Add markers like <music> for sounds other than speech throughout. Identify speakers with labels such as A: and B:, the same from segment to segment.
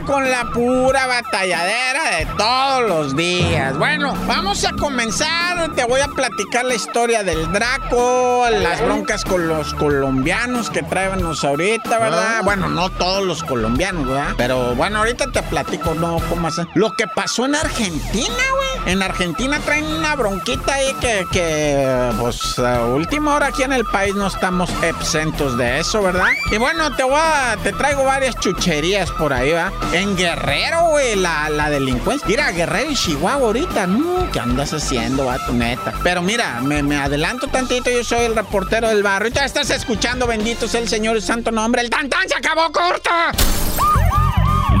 A: Con la pura batalladera de todos los días. Bueno, vamos a comenzar. Te voy a platicar la historia del Draco, las broncas con los colombianos que traemos ahorita, ¿verdad? Bueno, no todos los colombianos, ¿verdad? Pero bueno, ahorita te platico, no, ¿cómo hacer? Lo que pasó en Argentina, güey. En Argentina traen una bronquita ahí que, que pues, a última hora aquí en el país no estamos exentos de eso, ¿verdad? Y bueno, te voy a, te traigo varias chucherías por ahí, ¿va? En Guerrero, güey, la, la delincuencia. Mira, Guerrero y Chihuahua ahorita, no, ¿qué andas haciendo, va, tu neta? Pero mira, me, me adelanto tantito, yo soy el reportero del barrio. Y tú estás escuchando, bendito sea el Señor santo nombre. El tan tan se acabó corta.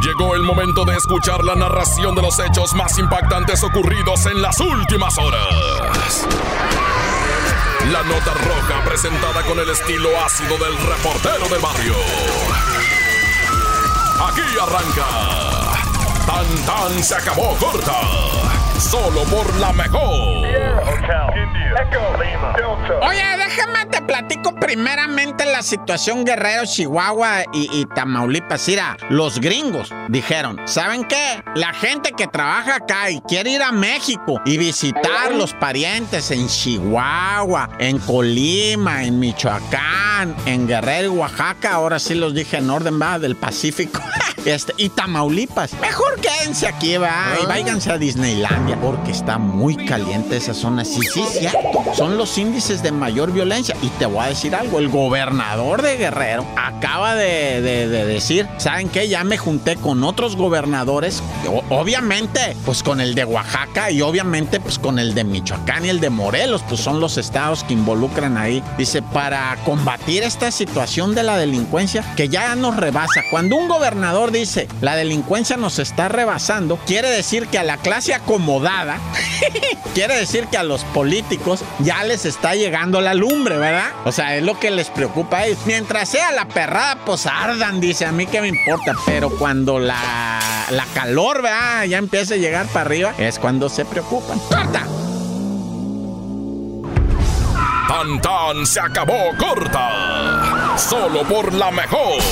B: Llegó el momento de escuchar la narración de los hechos más impactantes ocurridos en las últimas horas. La nota roja presentada con el estilo ácido del reportero del barrio. Aquí arranca. Tan tan se acabó corta. Solo por la mejor.
A: Oye, déjame te platico primeramente la situación Guerrero, Chihuahua y, y Tamaulipas. Mira, los gringos dijeron, ¿saben qué? La gente que trabaja acá y quiere ir a México y visitar los parientes en Chihuahua, en Colima, en Michoacán, en Guerrero y Oaxaca, ahora sí los dije en orden, va, del Pacífico. <laughs> Este, y Tamaulipas. Mejor quédense aquí, va, y váyanse a Disneylandia, porque está muy caliente esa zona. Sí, sí, cierto. Son los índices de mayor violencia. Y te voy a decir algo, el gobernador de Guerrero acaba de, de- de decir, ¿saben qué? Ya me junté con otros gobernadores, obviamente, pues con el de Oaxaca y obviamente, pues con el de Michoacán y el de Morelos, pues son los estados que involucran ahí. Dice, para combatir esta situación de la delincuencia que ya nos rebasa. Cuando un gobernador dice, la delincuencia nos está rebasando, quiere decir que a la clase acomodada, <laughs> quiere decir que a los políticos ya les está llegando la lumbre, ¿verdad? O sea, es lo que les preocupa a ellos. Mientras sea la perrada, pues ardan, dice, a mí que me importa. Pero cuando la, la calor, ¿verdad? Ya empieza a llegar para arriba, es cuando se preocupan. ¡Corta!
B: Tan tan se acabó corta. Solo por la mejor.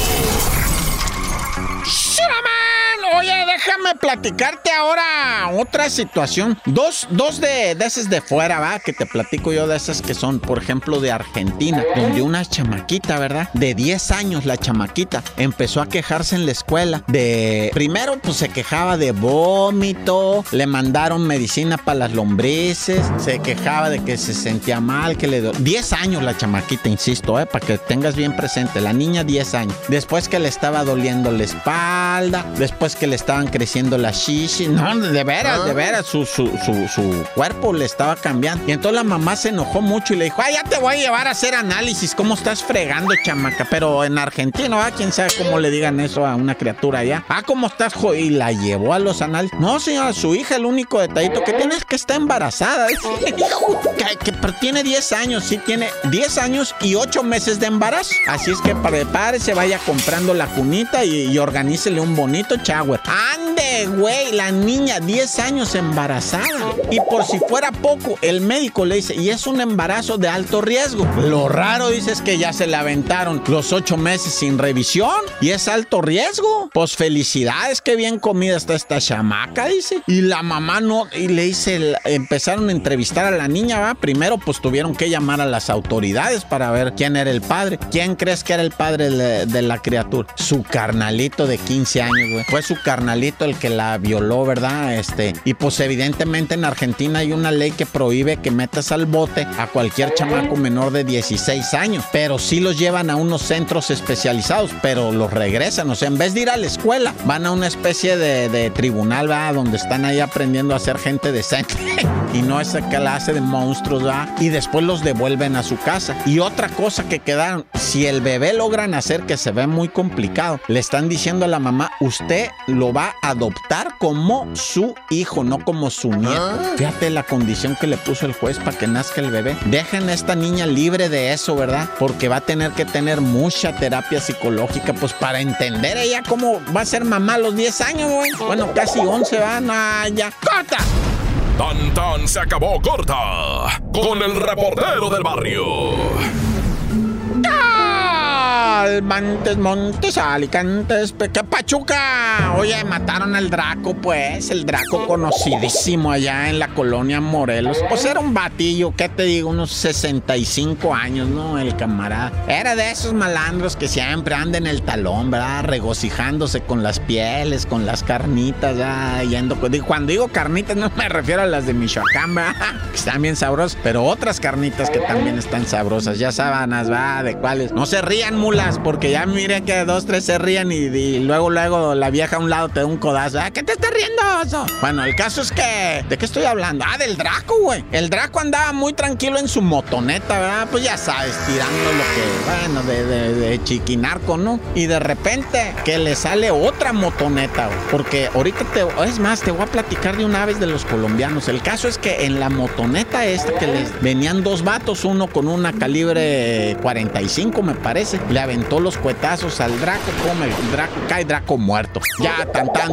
A: Oye, déjame platicarte ahora otra situación. Dos, dos de, de esas de fuera, ¿va? Que te platico yo de esas que son, por ejemplo, de Argentina, donde una chamaquita, ¿verdad? De 10 años, la chamaquita, empezó a quejarse en la escuela de... Primero, pues se quejaba de vómito, le mandaron medicina para las lombrices, se quejaba de que se sentía mal, que le... do- 10 años la chamaquita, insisto, ¿eh? Para que tengas bien presente, la niña 10 años. Después que le estaba doliendo la espalda, después que le estaban creciendo las shishi. No, de veras, de veras, su, su, su, su cuerpo le estaba cambiando. Y entonces la mamá se enojó mucho y le dijo, ay, ya te voy a llevar a hacer análisis. ¿Cómo estás fregando, chamaca? Pero en Argentina, ¿ah? ¿Quién sabe cómo le digan eso a una criatura allá? Ah, ¿cómo estás, jo-? Y la llevó a los análisis. No, señora, su hija, el único detallito que tiene es que está embarazada. <laughs> que, que- pero tiene 10 años, sí, tiene 10 años y 8 meses de embarazo. Así es que prepárese, vaya comprando la cunita y, y organícele un bonito Ande, güey, la niña, 10 años embarazada. Y por si fuera poco, el médico le dice, y es un embarazo de alto riesgo. Lo raro, dice, es que ya se le aventaron los 8 meses sin revisión y es alto riesgo. Pues felicidades, qué bien comida está esta chamaca, dice. Y la mamá no, y le dice, empezaron a entrevistar a la niña, va. Primero, pues tuvieron que llamar a las autoridades para ver quién era el padre. ¿Quién crees que era el padre de, de la criatura? Su carnalito de 15 años, güey. Fue su carnalito el que la violó, ¿verdad? Este, y pues evidentemente en Argentina hay una ley que prohíbe que metas al bote a cualquier chamaco menor de 16 años, pero sí los llevan a unos centros especializados, pero los regresan, o sea, en vez de ir a la escuela, van a una especie de, tribunal, ¿verdad? Donde están ahí aprendiendo a ser gente decente <laughs> y no esa clase de monstruos, ¿verdad? Y después los devuelven a su casa. Y otra cosa que quedaron, si el bebé logra nacer, que se ve muy complicado, le están diciendo a la mamá, usted lo va a adoptar como su hijo, no como su nieto. Fíjate la condición que le puso el juez para que nazca el bebé. Dejen a esta niña libre de eso, ¿verdad? Porque va a tener que tener mucha terapia psicológica, pues para entender ella cómo va a ser mamá a los 10 años, güey. Bueno, casi 11 van a ya. ¡Corta!
B: Tan tan se acabó corta con el reportero del barrio.
A: Almantes, Montes, Alicantes, Peca, Pachuca. Oye, mataron al Draco, pues. El Draco conocidísimo allá en la colonia Morelos. Pues era un batillo, ¿qué te digo? Unos 65 años, ¿no? El camarada. Era de esos malandros que siempre andan en el talón, ¿verdad? Regocijándose con las pieles, con las carnitas, ya yendo. Cuando digo carnitas, no me refiero a las de Michoacán, ¿verdad? <laughs> Que están bien sabrosas, pero otras carnitas que también están sabrosas. Ya sábanas, va, de cuáles. No se rían, porque ya mire que dos, tres se rían y, luego, luego la vieja a un lado te da un codazo. ¿Ah, qué te estás riendo, oso? Bueno, el caso es que. ¿De qué estoy hablando? Ah, del Draco, güey. El Draco andaba muy tranquilo en su motoneta, ¿verdad? Pues ya sabes, tirando lo que. Bueno, de, de, de chiquinarco, ¿no? Y de repente que le sale otra motoneta, güey. Porque ahorita te. Es más, te voy a platicar de una vez de los colombianos. El caso es que en la motoneta esta que les venían dos vatos, uno con una calibre 45, me parece, le aventó los cuetazos al Draco, come el Draco, cae Draco muerto. Ya, tan tan.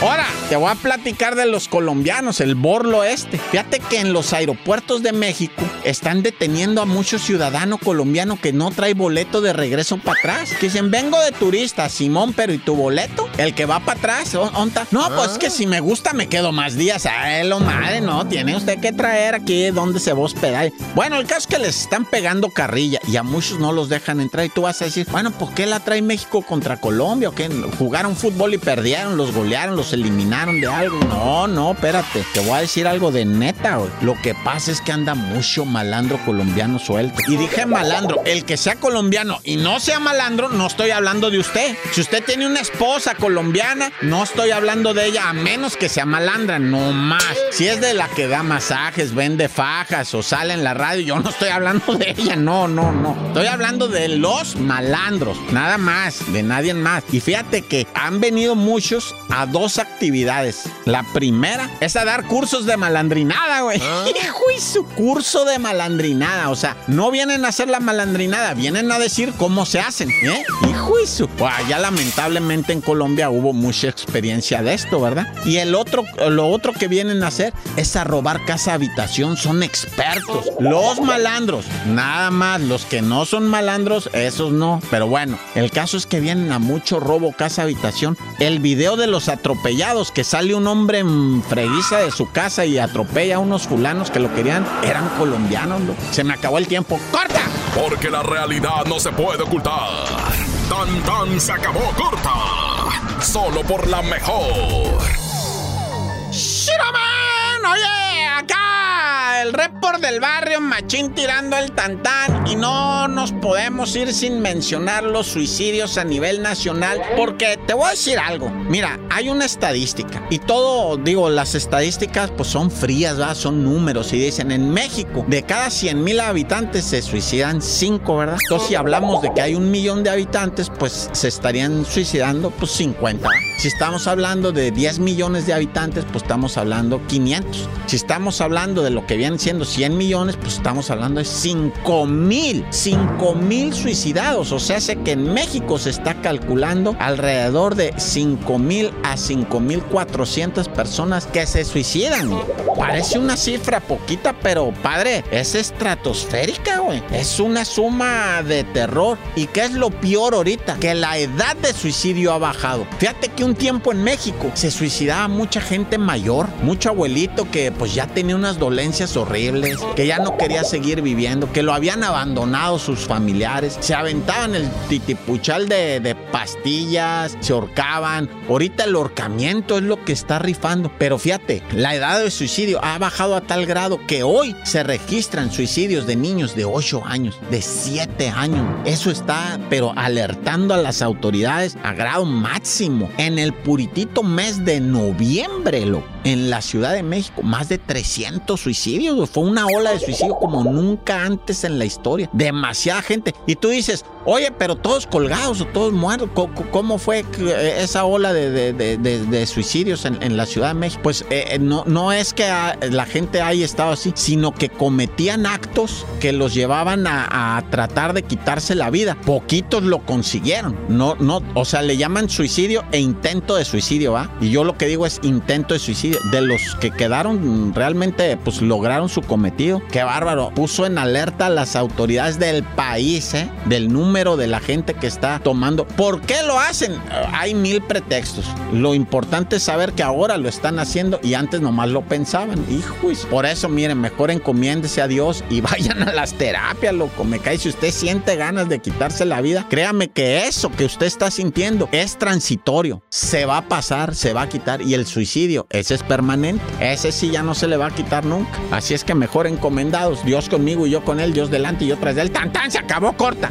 A: Ahora, te voy a platicar de los colombianos, el borlo este. Fíjate que en los aeropuertos de México están deteniendo a muchos ciudadanos colombianos que no trae boleto de regreso para atrás. Que dicen, vengo de turista, Simón, pero ¿y tu boleto? El que va para atrás, ¿onta? No, pues es que si me gusta me quedo más días. A lo madre, no, tiene usted que traer aquí donde se va a hospedar. Bueno, el caso es que les están pegando carrilla y a muchos no los dejan entrar y tú vas a decir, bueno, ¿por qué la trae México contra Colombia? ¿O qué? ¿Jugaron fútbol y perdieron? ¿Los golearon? ¿Los eliminaron de algo? No, no, espérate. Te voy a decir algo de neta, güey. Lo que pasa es que anda mucho malandro colombiano suelto. Y dije malandro, el que sea colombiano y no sea malandro, no estoy hablando de usted. Si usted tiene una esposa colombiana, no estoy hablando de ella, a menos que sea malandra, no más. Si es de la que da masajes, vende fajas o sale en la radio, yo no estoy hablando de ella, no, no, no. Estoy hablando de los malandros, nada más, de nadie más. Y fíjate que han venido muchos a dos actividades. La primera es a dar cursos de malandrinada, güey. <laughs> Hijo y su curso de malandrinada. O sea, no vienen a hacer la malandrinada, vienen a decir cómo se hacen, ¿eh? Hijo y su. ya lamentablemente en Colombia hubo mucha experiencia de esto, ¿verdad? Y el otro, lo otro que vienen a hacer es a robar casa habitación. Son expertos. Los malandros, nada más. Los que no son malandros, esos no. Pero bueno, el caso es que vienen a mucho robo casa habitación. El video de los atropellados, que sale un hombre en freguiza de su casa y atropella a unos fulanos que lo querían, eran colombianos, ¿no? Se me acabó el tiempo. ¡Corta!
B: Porque la realidad no se puede ocultar. Tan tan se acabó corta. Solo por la mejor.
A: ¡Shiraman! Oye, el report del barrio, machín tirando el tantán. Y no nos podemos ir sin mencionar los suicidios a nivel nacional. Porque te voy a decir algo. Mira, hay una estadística. Y todo, digo, las estadísticas pues son frías, ¿verdad? Son números. Y dicen, en México, de cada 100 mil habitantes se suicidan 5, ¿verdad? Entonces, si hablamos de que hay un millón de habitantes, pues se estarían suicidando pues 50. Si estamos hablando de 10 millones de habitantes, pues estamos hablando 500. Si estamos hablando de lo que siendo 100 millones, pues estamos hablando de 5 mil. 5 mil suicidados. O sea, sé que en México se está calculando alrededor de 5 mil a 5 mil 400 personas que se suicidan. Parece una cifra poquita, pero padre, es estratosférica, güey. Es una suma de terror. ¿Y qué es lo peor ahorita? Que la edad de suicidio ha bajado. Fíjate que un tiempo en México se suicidaba mucha gente mayor, mucho abuelito que pues ya tenía unas dolencias horribles, que ya no quería seguir viviendo, que lo habían abandonado sus familiares, se aventaban el titipuchal de, pastillas, se ahorcaban. Ahorita el ahorcamiento es lo que está rifando. Pero fíjate, la edad de suicidio ha bajado a tal grado que hoy se registran suicidios de niños de 8 años, de 7 años. Eso está, pero alertando a las autoridades a grado máximo. En el puritito mes de noviembre, lo, en la Ciudad de México, más de 300 suicidios. Fue una ola de suicidio como nunca antes en la historia. Demasiada gente. Y tú dices, Oye, pero todos colgados o todos muertos. ¿Cómo fue esa ola de, suicidios en, la Ciudad de México? Pues eh, eh, no, no es que la gente haya estado así, sino que cometían actos que los llevaban a, tratar de quitarse la vida. Poquitos lo consiguieron. No, no, o sea, le llaman suicidio e intento de suicidio, ¿va? Y yo lo que digo es intento de suicidio. De los que quedaron realmente, pues lograron su cometido. Qué bárbaro. Puso en alerta a las autoridades del país, ¿eh? Del número de la gente que está tomando. ¿Por qué lo hacen? Hay mil pretextos. Lo importante es saber que ahora lo están haciendo y antes nomás lo pensaban. Hijo, por eso, miren, mejor encomiéndese a Dios y <laughs> vayan a las terapias, loco. Me cae. Si usted siente ganas de quitarse la vida, créame que eso que usted está sintiendo es transitorio. Se va a pasar, se va a quitar. Y el suicidio, ese es permanente. Ese sí ya no se le va a quitar nunca. Así es que mejor encomendados. Dios conmigo y yo con él, Dios delante y yo tras él. Tan tan, se acabó corta.